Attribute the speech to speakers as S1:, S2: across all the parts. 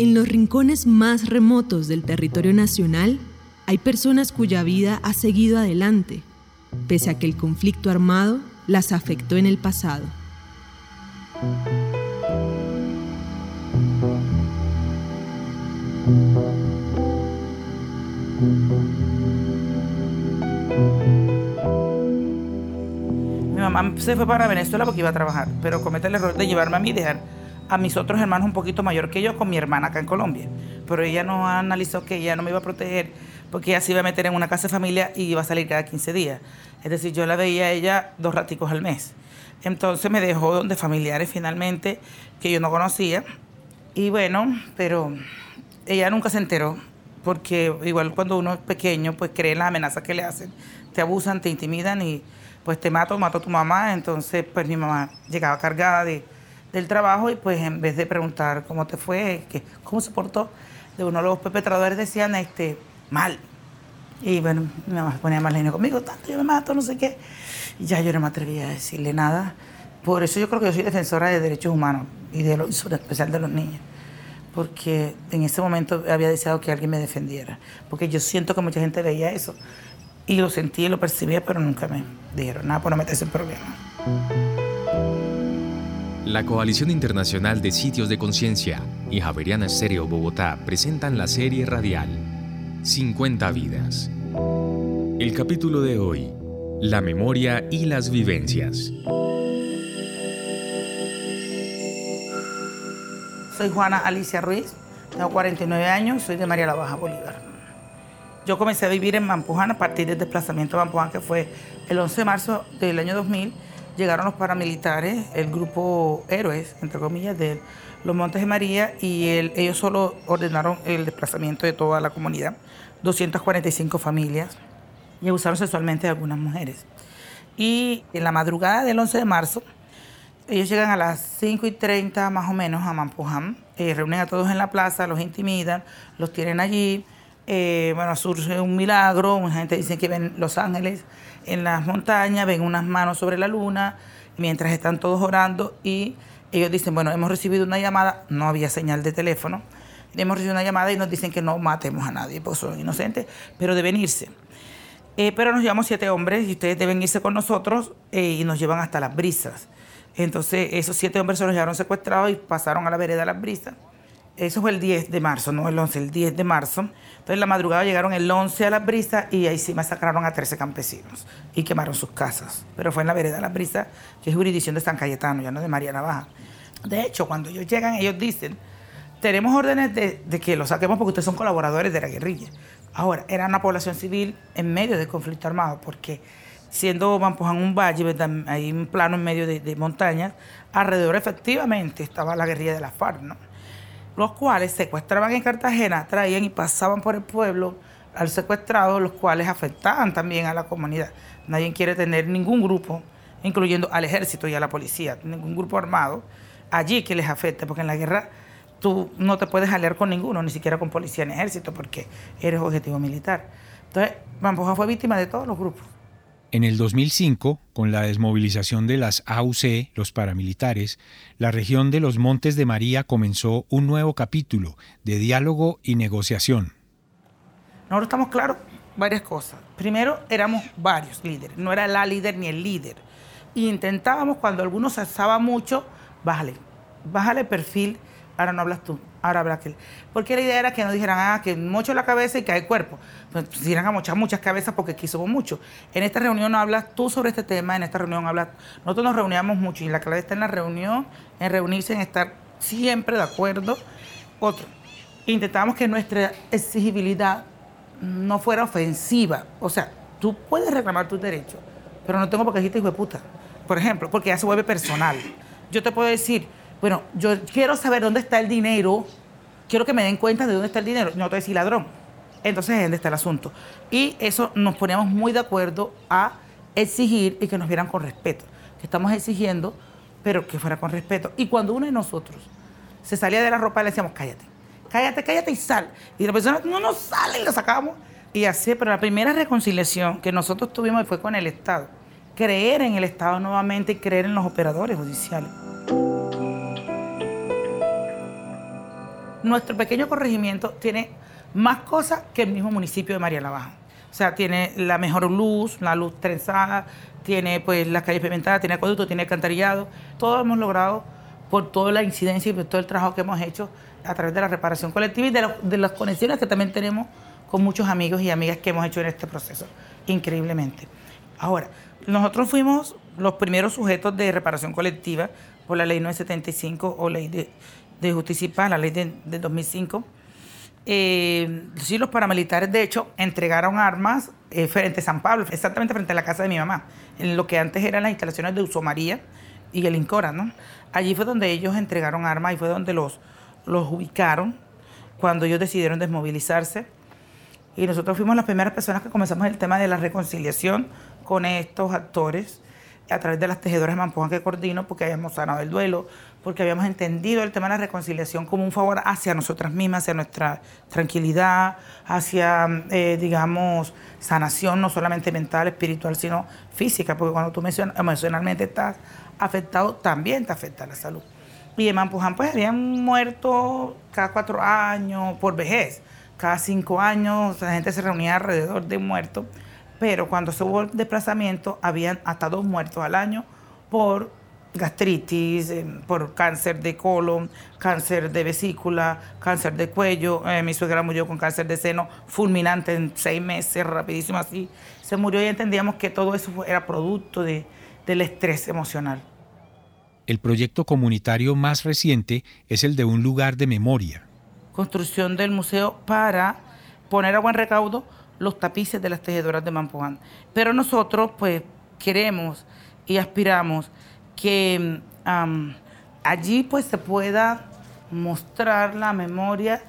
S1: En los rincones más remotos del territorio nacional hay personas cuya vida ha seguido adelante, pese a que el conflicto armado las afectó en el pasado.
S2: Mi mamá se fue para Venezuela porque iba a trabajar, pero comete el error de llevarme a mí y dejar a mis otros hermanos un poquito mayor que yo con mi hermana acá en Colombia. Pero ella no analizó que ella no me iba a proteger porque ella se iba a meter en una casa de familia y iba a salir cada 15 días. Es decir, yo la veía a ella dos raticos al mes. Entonces me dejó donde familiares finalmente que yo no conocía. Y bueno, pero ella nunca se enteró porque igual cuando uno es pequeño, pues cree en las amenazas que le hacen. Te abusan, te intimidan y pues te mato, mato a tu mamá. Entonces, pues mi mamá llegaba cargada de del trabajo y pues en vez de preguntar cómo te fue, que, cómo se portó, de uno de los perpetradores decían este, mal. Y bueno, mi mamá ponía más línea conmigo, tanto yo me mato, no sé qué. Y ya yo no me atrevía a decirle nada. Por eso yo creo que yo soy defensora de derechos humanos y de lo, especial de los niños. Porque en ese momento había deseado que alguien me defendiera. Porque yo siento que mucha gente veía eso. Y lo sentía y lo percibía, pero nunca me dijeron nada por no meterse en problemas.
S3: La Coalición Internacional de Sitios de Conciencia y Javeriana Estéreo Bogotá presentan la serie radial 50 vidas. El capítulo de hoy, la memoria y las vivencias.
S2: Soy Juana Alicia Ruiz, tengo 49 años, soy de María la Baja Bolívar. Yo comencé a vivir en Mampuján a partir del desplazamiento de Mampuján, que fue el 11 de marzo del año 2000 llegaron los paramilitares, el grupo Héroes, entre comillas, de los Montes de María, y ellos solo ordenaron el desplazamiento de toda la comunidad, 245 familias, y abusaron sexualmente de algunas mujeres. Y en la madrugada del 11 de marzo, ellos llegan a las 5 y 30 más o menos a Mampuján, eh, reúnen a todos en la plaza, los intimidan, los tienen allí. Eh, bueno, surge un milagro, mucha gente dice que ven los ángeles, en las montañas, ven unas manos sobre la luna, mientras están todos orando y ellos dicen, bueno, hemos recibido una llamada, no había señal de teléfono, hemos recibido una llamada y nos dicen que no matemos a nadie, porque son inocentes, pero deben irse. Eh, pero nos llevamos siete hombres y ustedes deben irse con nosotros eh, y nos llevan hasta las brisas. Entonces esos siete hombres se los llevaron secuestrados y pasaron a la vereda de las brisas. Eso fue el 10 de marzo, no el 11, el 10 de marzo. Entonces, la madrugada llegaron el 11 a las brisas y ahí sí masacraron a 13 campesinos y quemaron sus casas. Pero fue en la vereda de las brisas, que es jurisdicción de San Cayetano, ya no de María Navaja. De hecho, cuando ellos llegan, ellos dicen, tenemos órdenes de, que los saquemos porque ustedes son colaboradores de la guerrilla. Ahora, era una población civil en medio del conflicto armado, porque siendo Mampuján un valle, hay un plano en medio de, de montañas, alrededor efectivamente estaba la guerrilla de la FARC, ¿no? Los cuales secuestraban en Cartagena, traían y pasaban por el pueblo al secuestrado, los cuales afectaban también a la comunidad. Nadie quiere tener ningún grupo, incluyendo al ejército y a la policía, ningún grupo armado allí que les afecte, porque en la guerra tú no te puedes aliar con ninguno, ni siquiera con policía ni ejército, porque eres objetivo militar. Entonces, Mampoja fue víctima de todos los grupos.
S4: En el 2005, con la desmovilización de las AUC, los paramilitares, la región de los Montes de María comenzó un nuevo capítulo de diálogo y negociación.
S2: Nosotros estamos claros varias cosas. Primero, éramos varios líderes, no era la líder ni el líder. Y intentábamos, cuando algunos se alzaba mucho, bájale, bájale perfil, ahora no hablas tú, ahora habla aquel. Porque la idea era que no dijeran, ah, que mocho la cabeza y cae el cuerpo. Pues si a mochar muchas cabezas porque aquí somos muchos. En esta reunión no hablas tú sobre este tema, en esta reunión hablas. Nosotros nos reuníamos mucho y la clave está en la reunión, en reunirse, en estar siempre de acuerdo. Otro, intentábamos que nuestra exigibilidad no fuera ofensiva. O sea, tú puedes reclamar tus derechos, pero no tengo por qué decirte hijo de puta. Por ejemplo, porque ya se vuelve personal. Yo te puedo decir, bueno, yo quiero saber dónde está el dinero, quiero que me den cuenta de dónde está el dinero, no te decir ladrón. Entonces, ¿dónde está el asunto? Y eso nos poníamos muy de acuerdo a exigir y que nos vieran con respeto. Que estamos exigiendo, pero que fuera con respeto. Y cuando uno de nosotros se salía de la ropa, le decíamos, cállate, cállate, cállate y sal. Y la persona no nos sale y lo sacamos. Y así, pero la primera reconciliación que nosotros tuvimos fue con el Estado. Creer en el Estado nuevamente y creer en los operadores judiciales. Nuestro pequeño corregimiento tiene más cosas que el mismo municipio de María la Baja. O sea, tiene la mejor luz, la luz trenzada, tiene pues las calles pavimentadas, tiene acueducto, tiene alcantarillado. Todo hemos logrado por toda la incidencia y por todo el trabajo que hemos hecho a través de la reparación colectiva y de, de las conexiones que también tenemos con muchos amigos y amigas que hemos hecho en este proceso, increíblemente. Ahora, nosotros fuimos los primeros sujetos de reparación colectiva por la ley 975 o ley de, de justicia la ley de, 2005. Eh, sí, los paramilitares, de hecho, entregaron armas eh, frente a San Pablo, exactamente frente a la casa de mi mamá, en lo que antes eran las instalaciones de Uso María y el Incora, ¿no? Allí fue donde ellos entregaron armas y fue donde los, los ubicaron cuando ellos decidieron desmovilizarse. Y nosotros fuimos las primeras personas que comenzamos el tema de la reconciliación con estos actores a través de las tejedoras Mampujan que coordino, porque habíamos sanado el duelo, porque habíamos entendido el tema de la reconciliación como un favor hacia nosotras mismas, hacia nuestra tranquilidad, hacia, eh, digamos, sanación no solamente mental, espiritual, sino física, porque cuando tú emocionalmente estás afectado, también te afecta la salud. Y en Mampuján pues habían muerto cada cuatro años por vejez, cada cinco años la gente se reunía alrededor de muertos pero cuando se hubo el desplazamiento habían hasta dos muertos al año por gastritis, eh, por cáncer de colon, cáncer de vesícula, cáncer de cuello. Eh, mi suegra murió con cáncer de seno fulminante en seis meses, rapidísimo así. Se murió y entendíamos que todo eso era producto de, del estrés emocional.
S4: El proyecto comunitario más reciente es el de un lugar de memoria.
S2: Construcción del museo para poner a buen recaudo los tapices de las tejedoras de Mampoán. Pero nosotros pues queremos y aspiramos que allí pues se pueda mostrar la memoria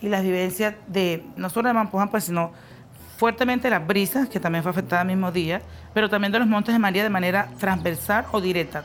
S2: y las vivencias de no solo de Mampoán, pues sino fuertemente las brisas, que también fue afectada el mismo día, pero también de los Montes de María de manera transversal o directa.